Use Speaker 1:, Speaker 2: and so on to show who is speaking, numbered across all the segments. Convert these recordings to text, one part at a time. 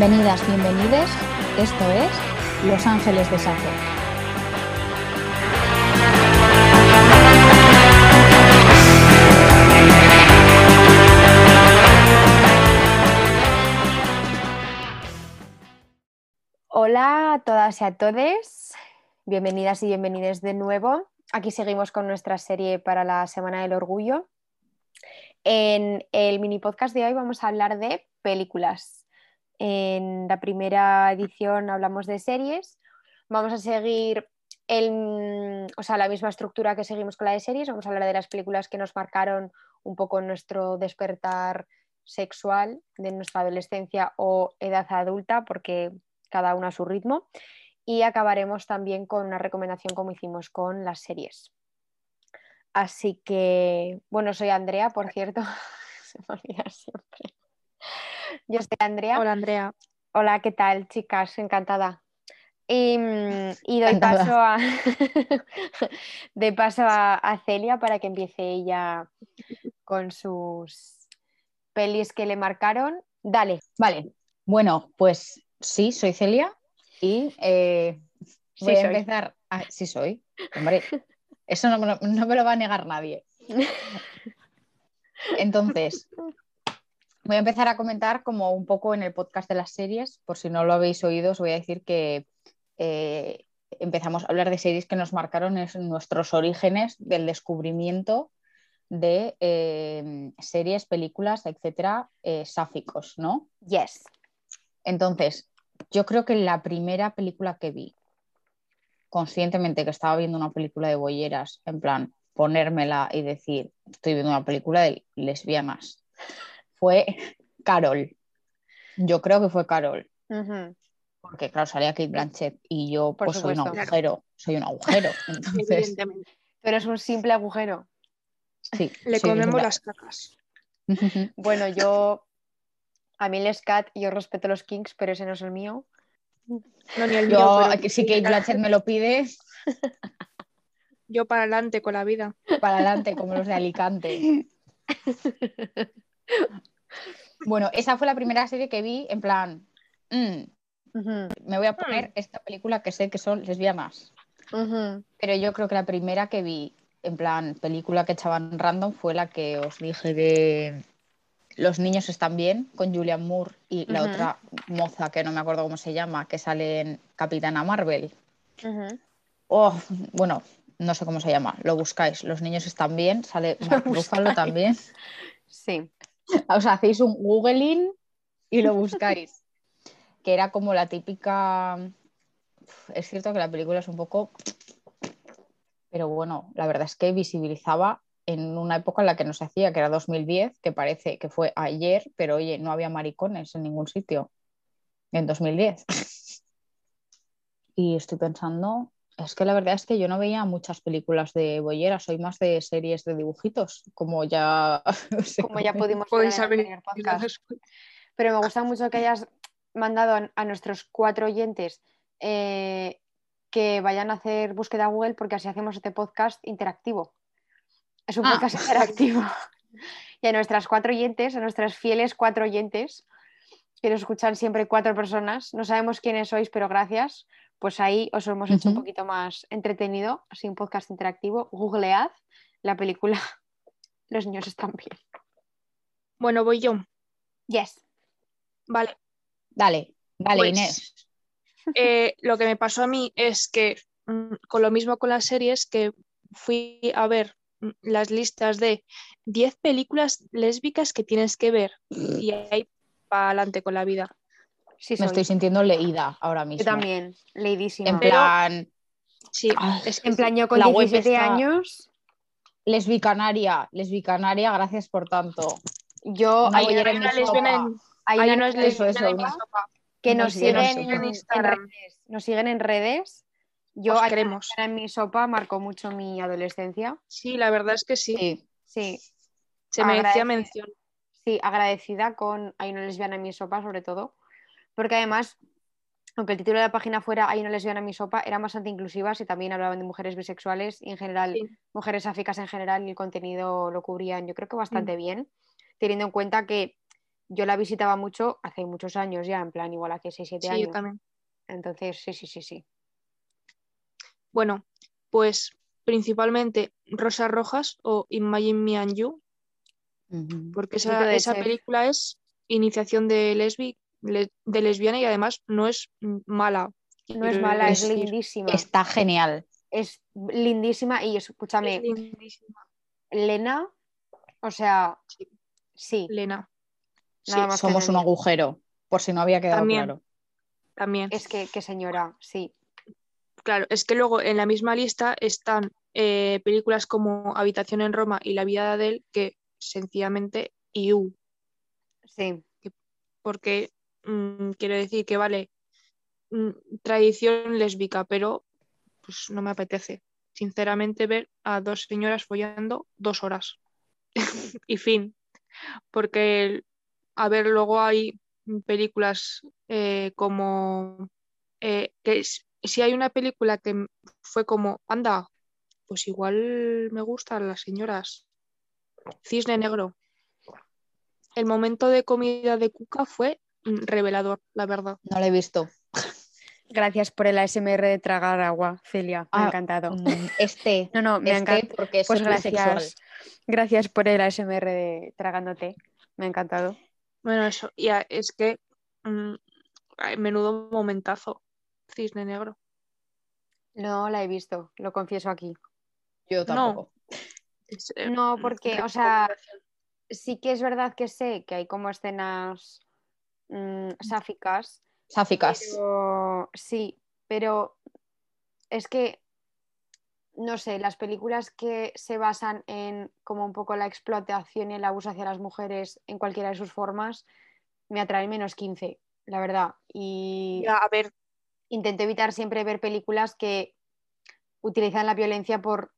Speaker 1: Bienvenidas, bienvenides. Esto es Los Ángeles de Safo.
Speaker 2: Hola a todas y a todos. Bienvenidas y bienvenidos de nuevo. Aquí seguimos con nuestra serie para la Semana del Orgullo. En el mini podcast de hoy vamos a hablar de películas. En la primera edición hablamos de series. Vamos a seguir el, o sea, la misma estructura que seguimos con la de series. Vamos a hablar de las películas que nos marcaron un poco nuestro despertar sexual de nuestra adolescencia o edad adulta, porque cada una a su ritmo. Y acabaremos también con una recomendación como hicimos con las series. Así que, bueno, soy Andrea, por cierto. Se me olvida siempre. Yo soy Andrea.
Speaker 3: Hola, Andrea.
Speaker 2: Hola, ¿qué tal, chicas? Encantada. Y, y doy paso, a, doy paso a, a Celia para que empiece ella con sus pelis que le marcaron. Dale.
Speaker 1: Vale, bueno, pues sí, soy Celia y eh, voy
Speaker 2: Sí
Speaker 1: a
Speaker 2: soy.
Speaker 1: empezar. Ah, sí, soy. Hombre, eso no no me lo va a negar nadie. Entonces, voy a empezar a comentar como un poco en el podcast de las series. Por si no lo habéis oído, os voy a decir que eh, empezamos a hablar de series que nos marcaron en nuestros orígenes del descubrimiento de eh, series, películas, etcétera, eh, sáficos, ¿no?
Speaker 2: Yes.
Speaker 1: Entonces, yo creo que la primera película que vi, conscientemente que estaba viendo una película de bolleras, en plan, ponérmela y decir, estoy viendo una película de lesbianas, fue Carol. Yo creo que fue Carol, porque claro, salía Kate Blanchett y yo
Speaker 2: Por
Speaker 1: pues soy un agujero, soy un agujero. Entonces.
Speaker 2: Tú eres un simple agujero.
Speaker 1: sí,
Speaker 3: Le comemos las cacas.
Speaker 2: Bueno, yo. A mí el scat, yo respeto los kinks, pero ese no es el mío.
Speaker 3: No, ni el
Speaker 1: Yo,
Speaker 3: mío, pero
Speaker 1: si Kate Blanchett me lo pide,
Speaker 3: yo para adelante con la vida.
Speaker 1: para adelante, como los de Alicante. Bueno, esa fue la primera serie que vi en plan, mm, me voy a poner esta película que sé que son lesbianas.
Speaker 2: ujú.
Speaker 1: Pero yo creo que la primera que vi, en plan, película que echaban random, fue la que os dije de Los niños están bien, con Julian Moore y la otra moza que no me acuerdo cómo se llama, que sale en Capitana Marvel. Oh, bueno, no sé cómo se llama, lo buscáis. Los niños están bien, sale Mark Ruffalo también.
Speaker 2: Sí.
Speaker 1: Os hacéis un googling y lo buscáis. que era como la típica. Es cierto que la película es un poco. Pero bueno, la verdad es que visibilizaba en una época en la que no se hacía, que era 2010, que parece que fue ayer, pero oye, no había maricones en ningún sitio en 2010. Y estoy pensando, es que la verdad es que yo no veía muchas películas de bollera, soy más de series de dibujitos, como ya... se
Speaker 2: Como ya pudimos ver
Speaker 3: Podéis
Speaker 2: en el podcast. Pero me gusta mucho que hayas mandado a, a nuestros cuatro oyentes eh, que vayan a hacer búsqueda Google porque así hacemos este podcast interactivo. Es un
Speaker 1: Ah.
Speaker 2: podcast interactivo. Y a nuestras cuatro oyentes, a nuestras fieles cuatro oyentes, que nos escuchan siempre cuatro personas, no sabemos quiénes sois, pero gracias, pues ahí os hemos hecho un poquito más entretenido, así un podcast interactivo. Googlead la película Los niños están bien.
Speaker 3: Bueno, voy yo.
Speaker 2: Yes.
Speaker 3: Vale.
Speaker 1: Dale, dale,
Speaker 3: Pues,
Speaker 1: Inés.
Speaker 3: eh, lo que me pasó a mí es que, mm, con lo mismo con las series, que fui a ver mm, las listas de 10 películas lésbicas que tienes que ver. Y ahí para adelante con la vida.
Speaker 2: Sí,
Speaker 1: Me
Speaker 2: soy.
Speaker 1: estoy sintiendo leída ahora mismo.
Speaker 2: Yo también, leidísima.
Speaker 1: En
Speaker 3: Pero-
Speaker 1: plan,
Speaker 3: Sí,
Speaker 1: Ah,
Speaker 3: es que
Speaker 2: En plan, yo con
Speaker 1: La web
Speaker 2: 17
Speaker 1: está-
Speaker 2: años,
Speaker 1: lesbicanaria, lesbicanaria, gracias por tanto.
Speaker 2: yo hay,
Speaker 3: una lesbiana en,
Speaker 2: hay
Speaker 3: hay
Speaker 2: una
Speaker 3: unas
Speaker 2: lesbiana
Speaker 1: eso,
Speaker 3: en
Speaker 1: una-
Speaker 3: sopa.
Speaker 2: que nos siguen
Speaker 1: en
Speaker 3: Instagram.
Speaker 2: redes. Nos siguen en redes. Yo
Speaker 3: Os
Speaker 2: hay una
Speaker 3: queremos.
Speaker 2: lesbiana en mi sopa marcó mucho mi adolescencia.
Speaker 3: Sí, la verdad es que sí.
Speaker 1: Sí.
Speaker 2: Sí,
Speaker 3: Se merecía mención.
Speaker 2: sí, agradecida con Hay una lesbiana en mi sopa, sobre todo. Porque además, aunque el título de la página fuera Hay una lesbiana en mi sopa, eran bastante inclusivas y también hablaban de mujeres bisexuales y en general
Speaker 3: Sí.
Speaker 2: mujeres áficas en general y el contenido lo cubrían yo creo que bastante
Speaker 3: Mm.
Speaker 2: bien, teniendo en cuenta que yo la visitaba mucho hace muchos años ya, en plan igual hace 6-7
Speaker 3: Sí,
Speaker 2: años.
Speaker 3: yo también.
Speaker 2: Entonces, sí, sí, sí, sí.
Speaker 3: Bueno, pues principalmente Rosas Rojas o Imagine Me and You, porque esa, esa película es iniciación de, lesbi, le- de lesbiana y además no es mm, mala.
Speaker 2: No es mala, es lindísima.
Speaker 1: Está genial.
Speaker 2: Es lindísima y escúchame,
Speaker 3: Es lindísima.
Speaker 2: Lena, o sea,
Speaker 3: Sí.
Speaker 2: sí,
Speaker 3: Lena. Sí,
Speaker 2: más
Speaker 1: Somos un agujero, por si no había quedado
Speaker 3: También.
Speaker 1: claro.
Speaker 3: también.
Speaker 2: es que, que señora, sí.
Speaker 3: Claro, es que luego en la misma lista están eh, películas como Habitación en Roma y La vida de Adele, que sencillamente IU,
Speaker 2: Sí,
Speaker 3: porque mm, quiero decir que vale, mm, tradición lésbica, pero pues no me apetece, sinceramente, ver a dos señoras follando dos horas. y fin, porque, a ver, luego hay películas eh, como eh, que si hay una película que fue como, anda, pues igual me gustan las señoras. Cisne Negro. El momento de comida de Cuca fue revelador, la verdad.
Speaker 1: No lo he visto.
Speaker 2: gracias por el ASMR de tragar agua, Celia, me ha
Speaker 1: Ah,
Speaker 2: encantado.
Speaker 1: Mm, Este,
Speaker 2: No, no, me ha
Speaker 1: este
Speaker 2: encantado.
Speaker 1: porque
Speaker 2: Pues gracias, gracias por el ASMR de tragándote, me ha encantado.
Speaker 3: Bueno, eso, ya es que mm, ay, menudo momentazo. Cisne Negro.
Speaker 2: No la he visto, lo confieso aquí.
Speaker 1: Yo tampoco.
Speaker 3: Es, eh,
Speaker 2: No,
Speaker 3: mm,
Speaker 2: porque, o sea, sí que es verdad que sé que hay como escenas mm, sáficas,
Speaker 1: Sáficas.
Speaker 2: pero sí, pero es que, no sé, las películas que se basan en como un poco la explotación y el abuso hacia las mujeres en cualquiera de sus formas, me atraen menos 15, la verdad. Y
Speaker 3: Ya, a ver,
Speaker 2: intento evitar siempre ver películas que utilizan la violencia por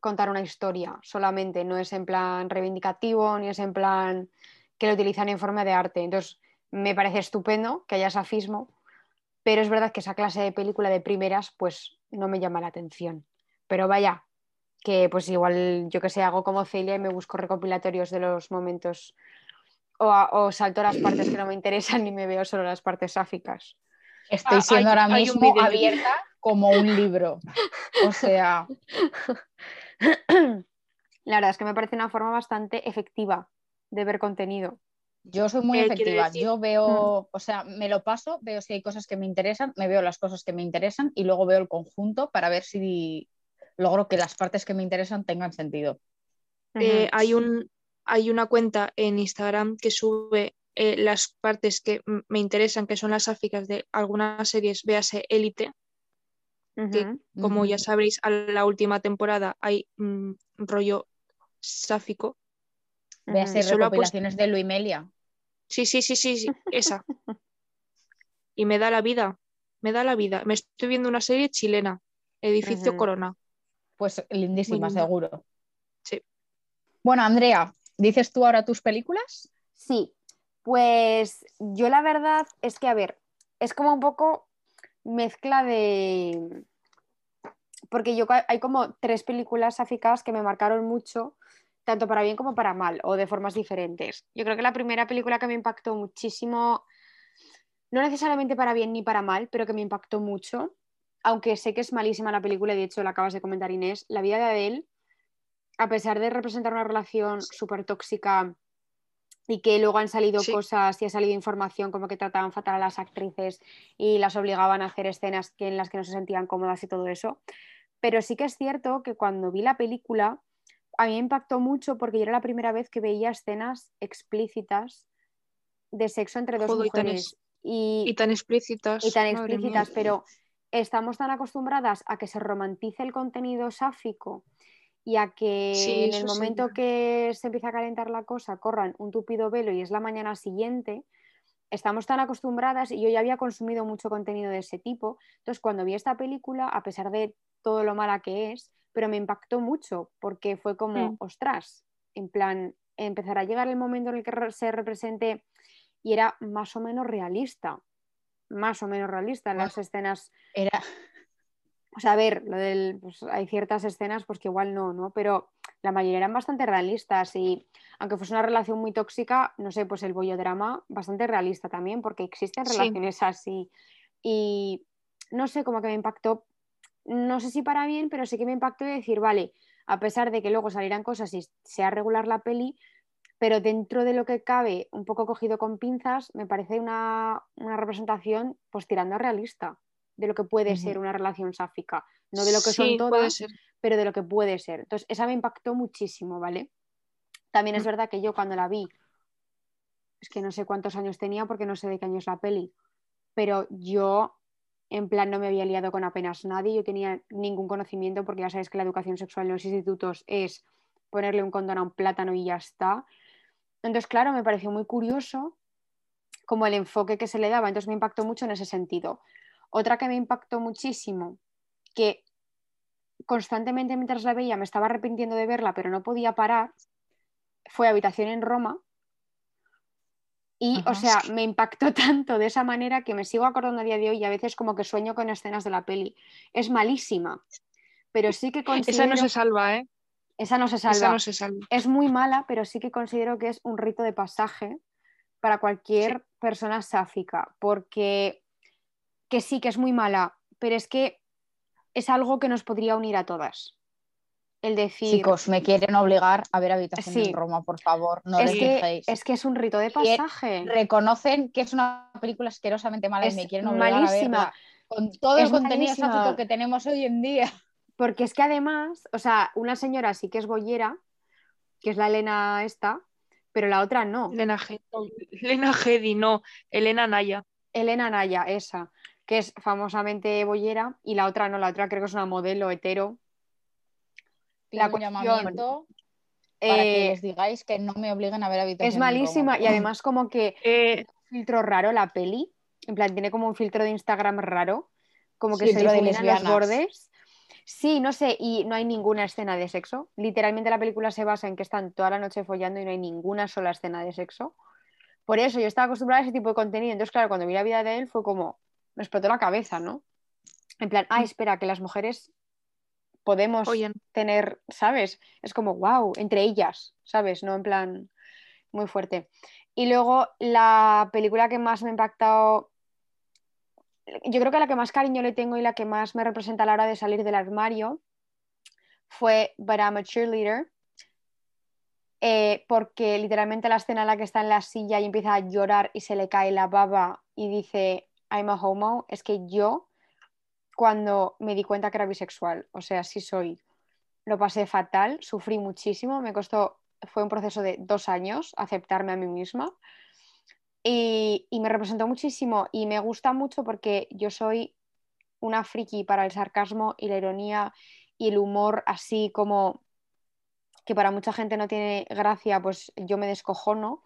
Speaker 2: contar una historia solamente, no es en plan reivindicativo ni es en plan que lo utilizan en forma de arte. Entonces, me parece estupendo que haya safismo, pero es verdad que esa clase de película de primeras pues no me llama la atención. Pero vaya, que pues igual yo que sé, hago como Celia y me busco recopilatorios de los momentos o, a- o salto las partes que no me interesan y me veo solo las partes sáficas.
Speaker 1: Estoy
Speaker 3: Ah,
Speaker 1: siendo
Speaker 3: hay-
Speaker 1: ahora mismo abierta como un libro. O sea,
Speaker 2: La verdad es que me parece una forma bastante efectiva de ver contenido.
Speaker 1: Yo soy muy
Speaker 3: Eh,
Speaker 1: efectiva. Yo veo, o sea, me lo paso, veo si hay cosas que me interesan, me veo las cosas que me interesan y luego veo el conjunto para ver si logro que las partes que me interesan tengan sentido.
Speaker 3: eh, hay, un, hay una cuenta en Instagram que sube eh, las partes que me interesan, que son las sáficas de algunas series, véase Élite, que
Speaker 2: Ujú.
Speaker 3: como ya sabréis, a la última temporada hay mm, rollo sáfico.
Speaker 1: Véase
Speaker 3: ha puesto-
Speaker 1: recopilaciones de Luis Melia.
Speaker 3: Sí, sí, sí, sí, sí, esa. Y me da la vida, me da la vida. Me estoy viendo una serie chilena, Edificio. Corona.
Speaker 1: Pues lindísima,
Speaker 3: Muy linda.
Speaker 1: seguro.
Speaker 3: Sí.
Speaker 1: Bueno, Andrea, ¿dices tú ahora tus películas?
Speaker 2: Sí, pues yo la verdad es que, a ver, es como un poco mezcla de... Porque yo hay como tres películas sáficas que me marcaron mucho, tanto para bien como para mal, o de formas diferentes. Yo creo que la primera película que me impactó muchísimo, no necesariamente para bien ni para mal, pero que me impactó mucho, aunque sé que es malísima la película, y de hecho la acabas de comentar Inés, La vida de Adele, a pesar de representar una relación súper tóxica y que luego han salido
Speaker 3: Sí.
Speaker 2: cosas y ha salido información como que trataban fatal a las actrices y las obligaban a hacer escenas que, en las que no se sentían cómodas y todo eso. Pero sí que es cierto que cuando vi la película, a mí me impactó mucho porque yo era la primera vez que veía escenas explícitas de sexo entre dos
Speaker 3: Joder, y tan
Speaker 2: mujeres.
Speaker 3: es-
Speaker 2: Y,
Speaker 3: Y tan explícitas.
Speaker 2: y tan explícitas, pero estamos tan acostumbradas a que se romantice el contenido sáfico y a que
Speaker 3: Sí,
Speaker 2: en el
Speaker 3: sí,
Speaker 2: momento que se empieza a calentar la cosa corran un tupido velo y es la mañana siguiente, estamos tan acostumbradas y yo ya había consumido mucho contenido de ese tipo. Entonces, cuando vi esta película, a pesar de todo lo mala que es, pero me impactó mucho porque fue como, ostras, en plan, empezar a llegar el momento en el que se represente y era más o menos realista, más o menos realista en
Speaker 1: Ah.
Speaker 2: las escenas
Speaker 1: Era,
Speaker 2: O sea, a ver, lo del, pues, hay ciertas escenas pues que igual no, ¿no? Pero la mayoría eran bastante realistas y aunque fuese una relación muy tóxica, no sé, pues el bollodrama bastante realista también, porque existen
Speaker 3: Sí.
Speaker 2: relaciones así. Y no sé, como que me impactó, no sé si para bien, pero sí que me impactó de decir, vale, a pesar de que luego salieran cosas y sea regular la peli, pero dentro de lo que cabe, un poco cogido con pinzas, me parece una, una representación pues tirando a realista de lo que puede ser una relación sáfica, no de lo que
Speaker 3: Sí,
Speaker 2: son todas, pero de lo que puede ser. Entonces, esa me impactó muchísimo, ¿vale? También es verdad que yo cuando la vi, es que no sé cuántos años tenía porque no sé de qué año es la peli, pero yo en plan no me había liado con apenas nadie, yo tenía ningún conocimiento porque ya sabes que la educación sexual en los institutos es ponerle un condón a un plátano y ya está. Entonces, claro, me pareció muy curioso como el enfoque que se le daba, entonces me impactó mucho en ese sentido. Otra que me impactó muchísimo, que constantemente mientras la veía me estaba arrepintiendo de verla, pero no podía parar, fue Habitación en Roma. Y,
Speaker 1: Ajá.
Speaker 2: o sea, me impactó tanto de esa manera que me sigo acordando a día de hoy y a veces como que sueño con escenas de la peli. Es malísima, pero sí que considero...
Speaker 3: Esa no se salva, ¿eh?
Speaker 2: Esa no se salva.
Speaker 3: Esa no se salva.
Speaker 2: Es muy mala, pero sí que considero que es un rito de pasaje para cualquier persona sáfica, porque que sí que es muy mala, pero es que es algo que nos podría unir a todas. El decir,
Speaker 1: Chicos, me quieren obligar a ver Habitación
Speaker 2: Sí.
Speaker 1: en Roma, por favor, no
Speaker 2: es, que, es que es un rito de
Speaker 1: Y-
Speaker 2: pasaje.
Speaker 1: Reconocen que es una película asquerosamente mala
Speaker 2: Es
Speaker 1: y me quieren obligar a
Speaker 2: malísima.
Speaker 1: verla con todo
Speaker 2: Es
Speaker 1: el contenido sáfico que tenemos hoy en día.
Speaker 2: Porque es que además, o sea, una señora sí que es bollera, que es la Elena esta, pero la otra no.
Speaker 3: Elena Gedi, no, Elena Gedi, no. Elena Naya.
Speaker 2: Elena Naya, esa, que es famosamente bollera, y la otra no, la otra creo que es una modelo hetero. La
Speaker 1: un
Speaker 2: cuestión,
Speaker 1: llamamiento para que les digáis que no me obliguen a ver Habitación
Speaker 2: es
Speaker 1: en Roma,
Speaker 2: malísima y además como que
Speaker 3: Eh,
Speaker 2: filtro raro la peli, en plan tiene como un filtro de Instagram raro, como que se difuminan los bordes. Sí, no sé, y no hay ninguna escena de sexo. Literalmente la película se basa en que están toda la noche follando y no hay ninguna sola escena de sexo. Por eso yo estaba acostumbrada a ese tipo de contenido. Entonces, claro, cuando vi la vida de él fue como, me explotó la cabeza, ¿no? En plan, ah, espera, que las mujeres podemos tener, ¿sabes? Es como, wow, entre ellas, ¿sabes? No en plan muy fuerte. Y luego la película que más me ha impactado, yo creo que la que más cariño le tengo y la que más me representa a la hora de salir del armario fue But I'm a Cheerleader. Eh, porque literalmente la escena en la que está en la silla y empieza a llorar y se le cae la baba y dice I'm a homo, es que yo cuando me di cuenta que era bisexual, o sea, sí soy, lo pasé fatal, sufrí muchísimo, me costó, fue un proceso de dos años aceptarme a mí misma. Y, y me representó muchísimo y me gusta mucho porque yo soy una friki para el sarcasmo y la ironía y el humor así como que para mucha gente no tiene gracia, pues yo me descojono.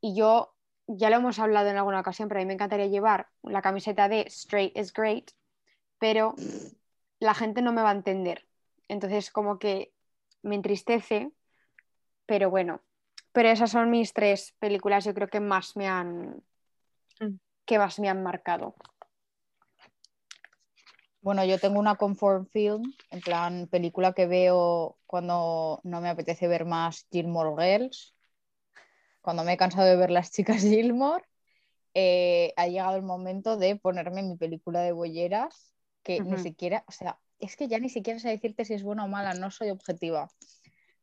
Speaker 2: Y yo ya lo hemos hablado en alguna ocasión, pero a mí me encantaría llevar la camiseta de Straight is Great, pero la gente no me va a entender. Entonces como que me entristece, pero bueno. Pero esas son mis tres películas, yo creo que más me han
Speaker 3: Mm.
Speaker 2: que más me han marcado.
Speaker 1: Bueno, yo tengo una comfort film, en plan película que veo cuando no me apetece ver más Gilmore Girls, cuando me he cansado de ver las chicas Gilmore, eh, ha llegado el momento de ponerme mi película de bolleras, que ni siquiera, o sea, es que ya ni siquiera sé decirte si es buena o mala, no soy objetiva,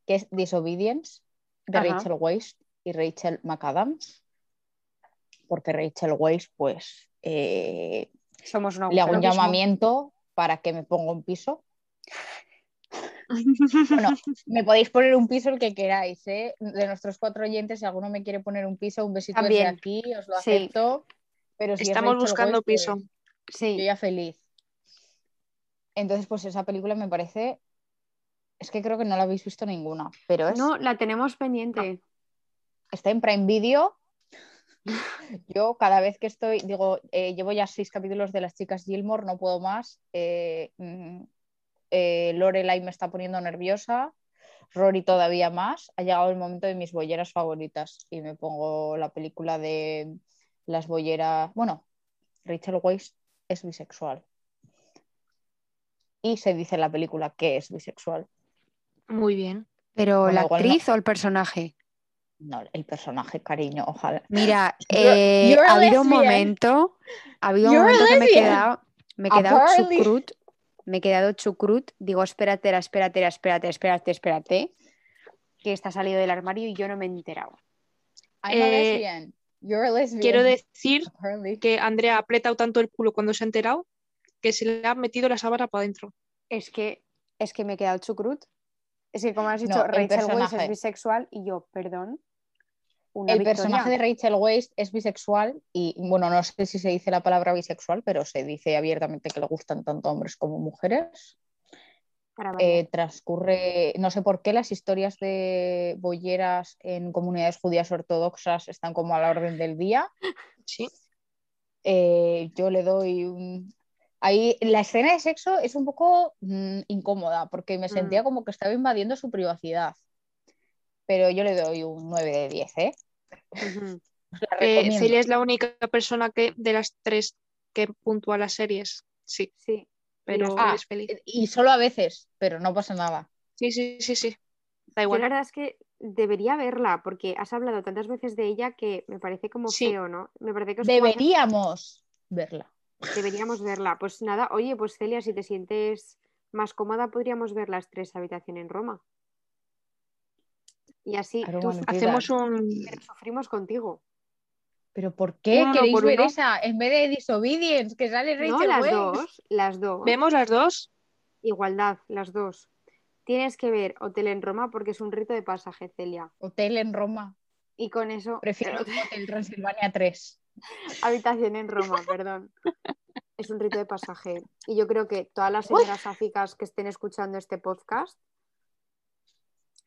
Speaker 1: que es Disobedience, de
Speaker 2: Ajá.
Speaker 1: Rachel Weisz y Rachel McAdams, porque Rachel Weisz, pues... eh,
Speaker 2: Somos una
Speaker 1: le hago un llamamiento para que me ponga un piso. Bueno, me podéis poner un piso el que queráis, ¿eh? De nuestros cuatro oyentes, si alguno me quiere poner un piso, un besito desde
Speaker 2: También.
Speaker 1: aquí, os lo
Speaker 2: Sí.
Speaker 1: acepto. Pero si es
Speaker 3: Estamos buscando
Speaker 1: pues,
Speaker 3: piso.
Speaker 1: yo
Speaker 2: Sí,
Speaker 1: ya feliz. Entonces, pues esa película me parece. Es que creo que no la habéis visto ninguna, pero es,
Speaker 2: no, la tenemos pendiente.
Speaker 1: está en Prime Video. Yo cada vez que estoy, digo, eh, llevo ya seis capítulos de las chicas Gilmore, no puedo más. Eh, mm, eh, Lorelai me está poniendo nerviosa, Rory todavía más. Ha llegado el momento de mis bolleras favoritas y me pongo la película de las bolleras. Bueno, Rachel Weisz es bisexual. Y se dice en la película que es bisexual.
Speaker 3: Muy bien.
Speaker 2: Pero
Speaker 1: Bueno,
Speaker 2: la
Speaker 1: no.
Speaker 2: actriz o el personaje.
Speaker 1: No, el personaje, cariño, ojalá.
Speaker 2: Mira, eh,
Speaker 1: you're
Speaker 2: ha habido un momento, ha habido un
Speaker 1: You're
Speaker 2: momento que me he quedado, me he quedado
Speaker 1: Apparently.
Speaker 2: chucrut, me he quedado chucrut, digo, espérate, espérate, espérate, espérate, espérate, que está salido del armario y yo no me he enterado.
Speaker 1: I'm a
Speaker 3: Eh,
Speaker 1: lesbian. You're a lesbian.
Speaker 3: Quiero decir
Speaker 1: Apparently.
Speaker 3: que Andrea ha apretado tanto el culo cuando se ha enterado que se le ha metido la sábana para adentro.
Speaker 2: Es que, es que me he quedado chucrut. Es que como has dicho,
Speaker 1: No,
Speaker 2: Rachel Weisz es bisexual y yo, perdón. Una
Speaker 1: El
Speaker 2: victoria.
Speaker 1: personaje de Rachel Weisz es bisexual y, bueno, no sé si se dice la palabra bisexual, pero se dice abiertamente que le gustan tanto hombres como mujeres. Eh, transcurre, no sé por qué las historias de bolleras en comunidades judías ortodoxas están como a la orden del día.
Speaker 3: Sí.
Speaker 1: Eh, yo le doy un... Ahí, la escena de sexo es un poco mm, incómoda porque me sentía
Speaker 2: Mm.
Speaker 1: como que estaba invadiendo su privacidad. Pero yo le doy un 9 de 10, ¿eh?
Speaker 3: Eh. Celia es la única persona que de las tres que puntúa las series. Sí,
Speaker 2: Sí.
Speaker 3: pero
Speaker 1: Ah,
Speaker 3: feliz.
Speaker 1: Y solo a veces, pero no pasa nada.
Speaker 3: Sí, sí, sí, sí. Da
Speaker 2: Yo
Speaker 3: igual.
Speaker 2: la verdad es que debería verla porque has hablado tantas veces de ella que me parece como
Speaker 3: Sí.
Speaker 2: feo, ¿no? Me parece que como
Speaker 1: Deberíamos verla.
Speaker 2: Deberíamos verla. Pues nada, oye, pues Celia, si te sientes más cómoda, podríamos ver las tres habitaciones en Roma. Y así tú.
Speaker 3: Hacemos un.
Speaker 2: pero sufrimos contigo.
Speaker 1: ¿Pero por qué
Speaker 3: Uno
Speaker 1: queréis
Speaker 3: por
Speaker 1: ver
Speaker 3: uno.
Speaker 1: esa en vez de Disobedience, que sale Rachel
Speaker 2: No, las dos, las dos.
Speaker 3: ¿Vemos las dos?
Speaker 2: Igualdad, las dos. Tienes que ver Hotel en Roma porque es un rito de pasaje, Celia.
Speaker 1: Hotel en Roma.
Speaker 2: Y con eso,
Speaker 1: Prefiero Hotel Transilvania 3.
Speaker 2: Habitación en Roma, perdón. Es un rito de pasaje. Y yo creo que todas las señoras sáficas que estén escuchando este podcast,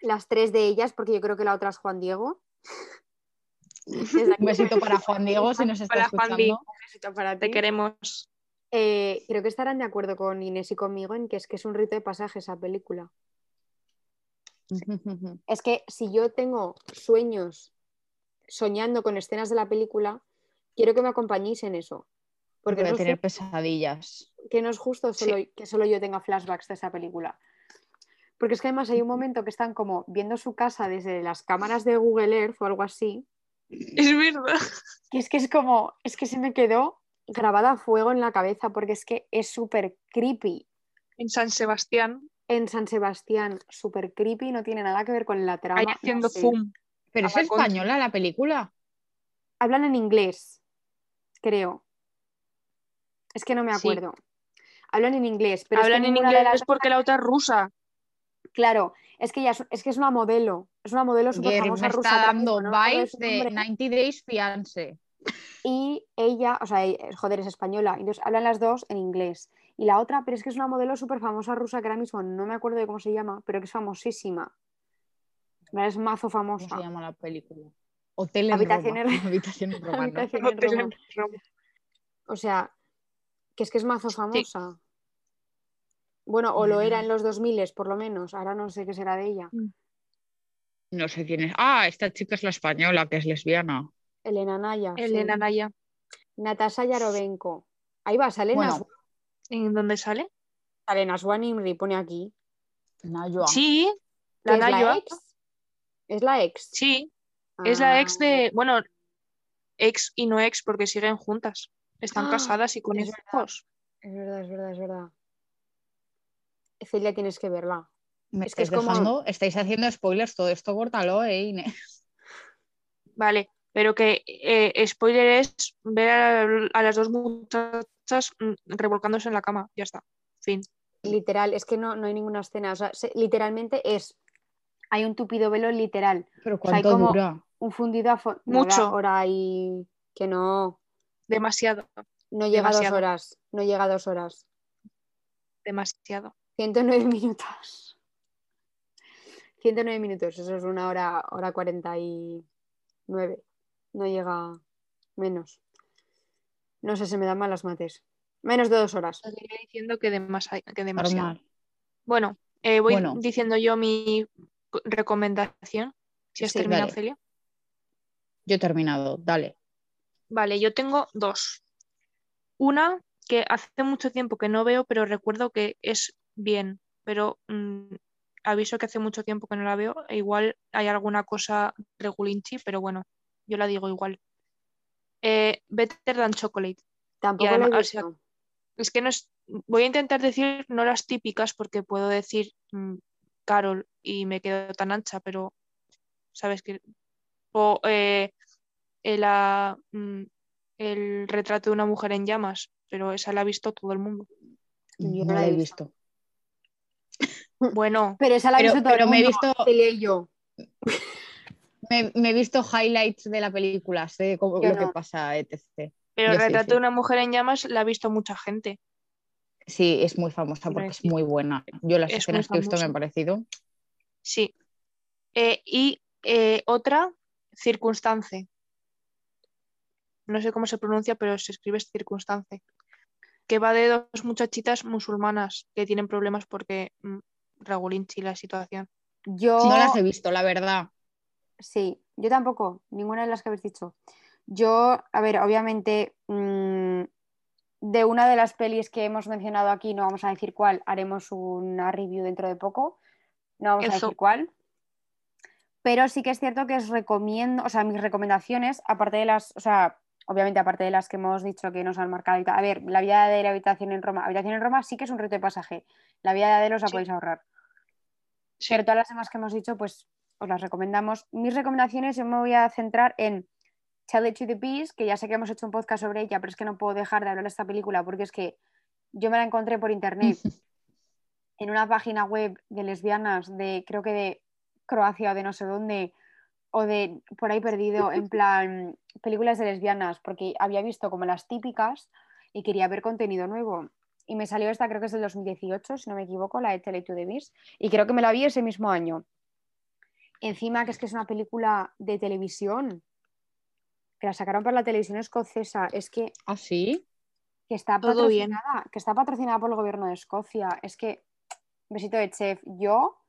Speaker 2: las tres de ellas, porque yo creo que la otra es Juan Diego.
Speaker 1: Un besito para Juan Diego si nos está
Speaker 3: Para Juan
Speaker 1: escuchando.
Speaker 2: un besito para
Speaker 3: Te
Speaker 2: ti.
Speaker 3: queremos.
Speaker 2: Eh, creo que estarán de acuerdo con Inés y conmigo en que es que es un rito de pasaje esa película. Es que si yo tengo sueños soñando con escenas de la película, quiero que me acompañéis en eso. Porque
Speaker 1: Voy
Speaker 2: no
Speaker 1: a
Speaker 2: es,
Speaker 1: tener pesadillas.
Speaker 2: que no es justo
Speaker 3: Sí.
Speaker 2: que solo yo tenga flashbacks de esa película. Porque es que además hay un momento que están como viendo su casa desde las cámaras de Google Earth o algo así,
Speaker 3: Es verdad.
Speaker 2: que es que es como, es que se me quedó grabada a fuego en la cabeza porque es que es súper creepy.
Speaker 3: En San Sebastián,
Speaker 2: En San Sebastián, súper creepy, no tiene nada que ver con la trama.
Speaker 3: ahí
Speaker 2: no
Speaker 3: haciendo
Speaker 2: sé.
Speaker 3: zoom.
Speaker 1: Pero
Speaker 3: A
Speaker 1: es española la película.
Speaker 2: Hablan en inglés, creo. Es que no me
Speaker 3: Sí.
Speaker 2: acuerdo. Hablan en inglés, pero es que
Speaker 3: Hablan en inglés
Speaker 2: las-
Speaker 3: porque la otra es rusa.
Speaker 2: Claro, es que ella es, es que es una modelo, es una modelo súper famosa
Speaker 1: me
Speaker 2: rusa.
Speaker 1: está dando
Speaker 2: no
Speaker 1: vibes de
Speaker 2: nombre.
Speaker 1: 90 Days Fiance.
Speaker 2: Y ella, o sea, joder, es española, entonces hablan las dos en inglés. Y la otra, pero es que es una modelo súper famosa rusa que ahora mismo no me acuerdo de cómo se llama, pero que es famosísima. Es mazo
Speaker 1: ¿Cómo
Speaker 2: famosa.
Speaker 1: se llama la película? Hotel en
Speaker 2: Habitación
Speaker 1: Roma.
Speaker 2: en-
Speaker 1: Habitación en Roma, ¿no?
Speaker 2: Habitación en
Speaker 3: Hotel
Speaker 2: Roma.
Speaker 3: en Roma.
Speaker 2: O sea, que es que es mazo famosa. Bueno, o lo era
Speaker 1: Mm.
Speaker 2: en los 2000 por lo menos, ahora no sé qué será de ella.
Speaker 1: No sé quién es. Ah, esta chica es la española, que es lesbiana.
Speaker 2: Elena Naya. sí.
Speaker 3: Elena Naya.
Speaker 2: Natasha Yarovenko. Ahí va, sale
Speaker 1: Bueno,
Speaker 3: ¿En dónde sale?
Speaker 2: sale Naswan Imri, pone aquí.
Speaker 1: Nayua.
Speaker 3: Sí,
Speaker 2: ¿Que
Speaker 3: la
Speaker 2: es la
Speaker 3: Nayua.
Speaker 2: ex? ¿Es la ex?
Speaker 3: Sí, es la ex
Speaker 2: Ah,
Speaker 3: de. Bueno, ex y no ex porque siguen juntas. Están
Speaker 2: Ah,
Speaker 3: casadas y con
Speaker 2: es verdad.
Speaker 3: hijos.
Speaker 2: Es verdad, es verdad, es verdad. Celia, tienes que verla.
Speaker 1: Me
Speaker 2: es que como-
Speaker 1: dejando, estáis haciendo spoilers, todo esto córtalo, eh, Inés.
Speaker 3: Vale, pero que eh, spoiler es ver a, a las dos muchachas mm, revolcándose en la cama. Ya está. Fin.
Speaker 2: Literal, es que no, no hay ninguna escena. O sea, se- literalmente es. Hay un tupido velo literal.
Speaker 1: Pero ¿cuánto
Speaker 2: como-
Speaker 1: dura?
Speaker 2: Un fundido a fo-
Speaker 3: Mucho.
Speaker 2: hora y. Que no.
Speaker 3: Demasiado,
Speaker 2: No llega a dos
Speaker 3: Demasiado.
Speaker 2: horas. No llega a dos horas.
Speaker 3: demasiado.
Speaker 2: 109 minutos. 109 minutos, eso es una hora, hora 49. No llega menos. No sé, se me dan mal las mates. Menos de dos horas.
Speaker 3: Seguiré diciendo que, demasi- que demasiado.
Speaker 1: Normal.
Speaker 3: Bueno, eh, voy
Speaker 1: Bueno.
Speaker 3: diciendo yo mi co- recomendación. Si has
Speaker 2: Sí,
Speaker 3: terminado,
Speaker 1: dale.
Speaker 3: Celia.
Speaker 1: Yo he terminado, dale.
Speaker 3: Vale, yo tengo dos. Una que hace mucho tiempo que no veo, pero recuerdo que es bien, pero mm, aviso que hace mucho tiempo que no la veo. e Igual hay alguna cosa regulinchi, pero bueno, yo la digo igual. Eh, Better Than Chocolate.
Speaker 2: Tampoco
Speaker 3: además,
Speaker 2: he
Speaker 3: o sea,
Speaker 2: visto.
Speaker 3: Es que no es. Voy a intentar decir no las típicas porque puedo decir mm, Carol y me quedo tan ancha, pero sabes que. O eh, el, ah, mm, el retrato de una mujer en llamas, pero esa la ha visto todo el mundo.
Speaker 2: Yo
Speaker 1: no la he visto.
Speaker 3: Bueno,
Speaker 2: Pero esa la he
Speaker 1: Pero-
Speaker 2: visto todo
Speaker 1: pero
Speaker 2: el
Speaker 1: me he
Speaker 2: mundo,
Speaker 1: visto-
Speaker 2: Celia y yo.
Speaker 1: Me, me he visto highlights de la película, sé cómo- lo que pasa, etc.
Speaker 3: pero el retrato
Speaker 1: sí.
Speaker 3: de una mujer en llamas la ha visto mucha gente.
Speaker 1: Sí, es muy famosa porque es muy buena. Yo las
Speaker 3: es
Speaker 1: escenas que he visto me han parecido.
Speaker 3: Sí. Eh, y eh, otra, circunstance. No sé cómo se pronuncia, pero se escribe circunstance. Que va de dos muchachitas musulmanas que tienen problemas porque mm, regulinchi la situación.
Speaker 2: Yo,
Speaker 1: No las he visto, la verdad.
Speaker 2: sí, yo tampoco, ninguna de las que habéis dicho. Yo, a ver, obviamente, mm, de una de las pelis que hemos mencionado aquí, no vamos a decir cuál, haremos una review dentro de poco. No vamos a decir cuál. Pero sí que es cierto que os recomiendo, o sea, mis recomendaciones, aparte de las, o sea, obviamente aparte de las que hemos dicho que nos han marcado y tal. A ver, la vida de la habitación en Roma. Habitación en Roma sí que es un reto de pasaje. La vida de Adele la
Speaker 3: Sí.
Speaker 2: podéis ahorrar.
Speaker 3: Sí.
Speaker 2: Pero todas las demás que hemos dicho, pues os las recomendamos. Mis recomendaciones yo me voy a centrar en Tell It to the Beast, que ya sé que hemos hecho un podcast sobre ella, pero es que no puedo dejar de hablar de esta película porque es que yo me la encontré por internet en una página web de lesbianas de, creo que de Croacia o de no sé dónde, o de por ahí perdido, en plan películas de lesbianas, porque había visto como las típicas y quería ver contenido nuevo. Y me salió esta, creo que es del 2018, si no me equivoco, la de Tell It to the Beast, y creo que me la vi ese mismo año. Encima que es que es una película de televisión, que la sacaron por la televisión escocesa, es que
Speaker 1: ¿Ah, sí?
Speaker 2: que está
Speaker 3: bien.
Speaker 2: patrocinada, que está patrocinada por el gobierno de Escocia. Es que, besito de chef, yo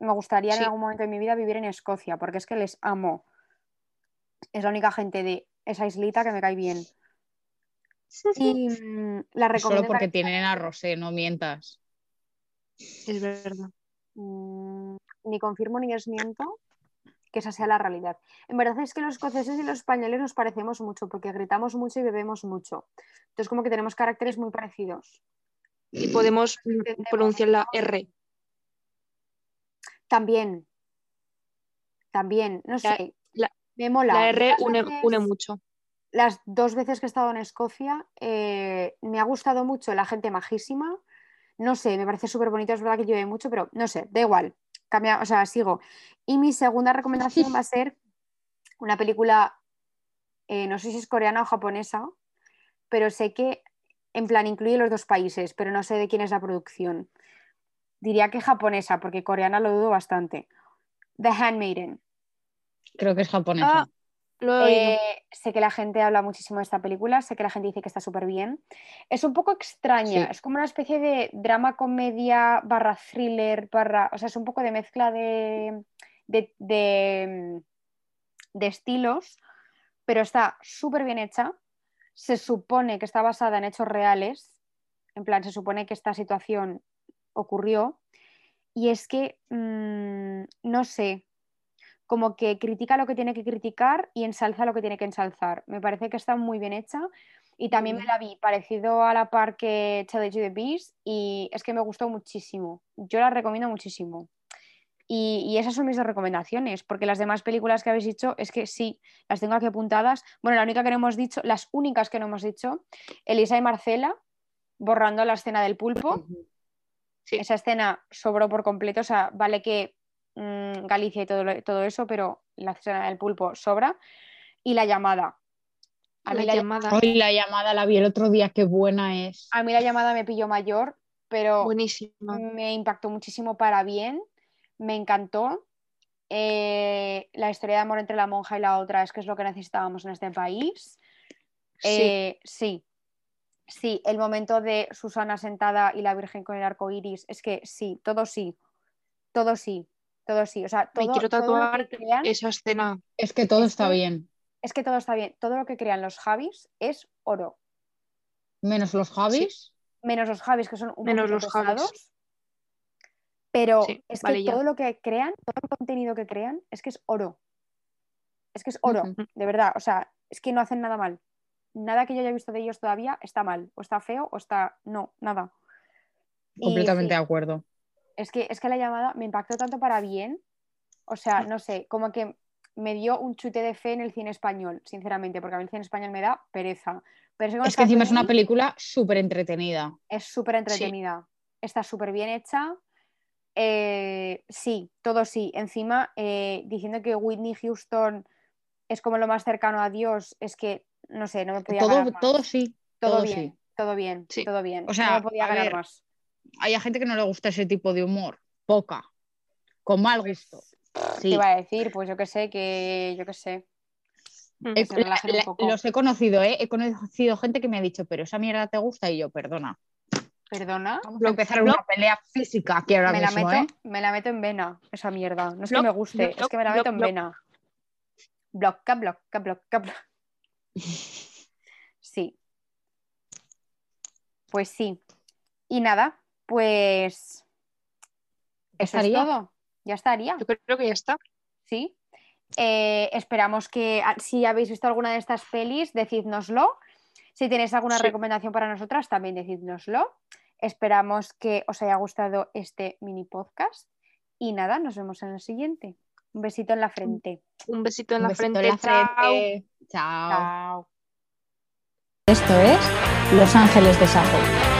Speaker 2: me gustaría
Speaker 3: Sí.
Speaker 2: en algún momento de mi vida vivir en Escocia, porque es que les amo. Es la única gente de esa islita que me cae bien. Y mm, la
Speaker 1: Solo
Speaker 2: recomiendo.
Speaker 1: porque
Speaker 2: encarecidamente.
Speaker 1: tienen a Rosé, no mientas.
Speaker 3: Es verdad.
Speaker 2: Mm, ni confirmo ni desmiento que esa sea la realidad. En verdad es que los escoceses y los españoles nos parecemos mucho porque gritamos mucho y bebemos mucho. Entonces como que tenemos caracteres muy parecidos.
Speaker 3: Y podemos pronunciar la R.
Speaker 2: También. También, no
Speaker 3: La-
Speaker 2: sé.
Speaker 3: la-
Speaker 2: me mola.
Speaker 3: La R une,
Speaker 2: veces-
Speaker 3: une mucho.
Speaker 2: Las dos veces que he estado en Escocia eh, me ha gustado mucho la gente majísima. No sé, me parece súper bonito, es verdad que llueve mucho, pero no sé, da igual. Cambia, o sea, sigo. Y mi segunda recomendación va a ser una película, eh, no sé si es coreana o japonesa, pero sé que en plan incluye los dos países, pero no sé de quién es la producción. Diría que japonesa, porque coreana lo dudo bastante. The Handmaiden.
Speaker 1: Creo que es japonesa.
Speaker 3: Ah, lo he oído.
Speaker 2: Eh, sé que la gente habla muchísimo de esta película, sé que la gente dice que está súper bien. Es un poco extraña,
Speaker 1: Sí.
Speaker 2: es como una especie de drama, comedia, barra thriller, barra. O sea, es un poco de mezcla de, de, de- de estilos, pero está súper bien hecha. Se supone que está basada en hechos reales, en plan, se supone que esta situación ocurrió. Y es que, mm, no sé, como que critica lo que tiene que criticar y ensalza lo que tiene que ensalzar. Me parece que está muy bien hecha. Y también me la vi parecido a la par que Tell It to the Beast y es que me gustó muchísimo. Yo la recomiendo muchísimo. Y, y esas son mis recomendaciones, porque las demás películas que habéis dicho es que sí, las tengo aquí apuntadas. Bueno, la única que no hemos dicho, las únicas que no hemos dicho, Elisa y Marcela, borrando la escena del pulpo.
Speaker 3: Sí.
Speaker 2: Esa escena sobró por completo, o sea, vale que mm, Galicia y todo, todo eso, pero la escena del pulpo sobra. Y la llamada. A mí
Speaker 3: La
Speaker 2: la,
Speaker 3: llamada.
Speaker 1: Hoy la llamada la vi el otro día, qué buena es.
Speaker 2: a mí la llamada me pilló mayor, pero
Speaker 3: Buenísima.
Speaker 2: me impactó muchísimo para bien, me encantó. Eh, la historia de amor entre la monja y la otra es que es lo que necesitábamos en este país.
Speaker 3: Sí.
Speaker 2: Eh, sí, sí, el momento de Susana sentada y la Virgen con el arco iris, es que sí, todo sí, todo sí, todo sí. O sea,
Speaker 3: Me
Speaker 2: todo,
Speaker 3: quiero
Speaker 2: todo lo
Speaker 3: tatuar
Speaker 2: crean,
Speaker 3: esa escena.
Speaker 1: Es que todo
Speaker 2: Es
Speaker 1: está
Speaker 2: que-
Speaker 1: bien.
Speaker 2: es que todo está bien. Todo lo que crean los Javis es oro.
Speaker 1: Menos los Javis.
Speaker 2: Menos los Javis, que son un
Speaker 3: Menos los Javis.
Speaker 2: Pero
Speaker 3: Sí,
Speaker 2: es
Speaker 3: vale,
Speaker 2: que
Speaker 3: ya.
Speaker 2: todo lo que crean, todo el contenido que crean, es que es oro. Es que es oro, de verdad. O sea, es que no hacen nada mal. Nada que yo haya visto de ellos todavía está mal. O está feo o está. No, nada.
Speaker 1: Completamente de acuerdo.
Speaker 2: es que, es que la llamada me impactó tanto para bien. O sea, no sé, como que me dio un chute de fe en el cine español, sinceramente, porque a mí el cine español me da pereza. Pero es que
Speaker 1: encima es una película súper entretenida.
Speaker 2: es súper entretenida. Está súper bien hecha. Eh, sí, todo sí. Encima, eh, diciendo que Whitney Houston es como lo más cercano a Dios, es que, no sé, no me podía
Speaker 1: Todo,
Speaker 2: ganar más.
Speaker 1: todo sí.
Speaker 2: todo,
Speaker 1: todo
Speaker 2: bien,
Speaker 1: sí.
Speaker 2: todo bien,
Speaker 3: Sí.
Speaker 2: todo bien.
Speaker 1: O sea,
Speaker 2: no me podía ganar
Speaker 1: ver,
Speaker 2: más.
Speaker 1: Hay a gente que no le gusta ese tipo de humor. Poca. Con mal gusto.
Speaker 2: Te
Speaker 1: Sí.
Speaker 2: iba a decir, pues yo qué sé, que yo qué sé.
Speaker 3: Mm.
Speaker 2: que se
Speaker 1: La-
Speaker 2: relajen un
Speaker 1: la-
Speaker 2: poco.
Speaker 1: los he conocido, ¿eh? He conocido gente que me ha dicho, pero esa mierda te gusta y yo, perdona.
Speaker 2: Perdona.
Speaker 1: Vamos a
Speaker 3: Block-
Speaker 1: empezar
Speaker 3: block-
Speaker 1: una pelea física aquí ahora
Speaker 2: Me la,
Speaker 1: mismo,
Speaker 2: meto,
Speaker 1: ¿eh?
Speaker 2: me la meto en vena, esa mierda. No es que
Speaker 3: Block,
Speaker 2: me guste,
Speaker 3: block,
Speaker 2: es que me la
Speaker 3: block,
Speaker 2: meto en
Speaker 3: block.
Speaker 2: vena. Bloca, bloca, bloca, bloca. Sí. Pues sí. Y nada, pues. Eso
Speaker 1: estaría.
Speaker 2: es todo. Ya estaría.
Speaker 3: Yo creo que ya está.
Speaker 2: Sí. Eh, esperamos que ah, si habéis visto alguna de estas pelis, decídnoslo. Si tenéis alguna
Speaker 3: Sí.
Speaker 2: recomendación para nosotras, también decídnoslo. Esperamos que os haya gustado este mini podcast. Y nada, nos vemos en el siguiente. Un besito en la frente.
Speaker 3: Un besito en
Speaker 1: Un
Speaker 3: la
Speaker 1: besito
Speaker 3: frente.
Speaker 1: en la
Speaker 3: Chao.
Speaker 1: frente. Chao.
Speaker 2: Chao.
Speaker 1: Esto es Los Ángeles de Sajo.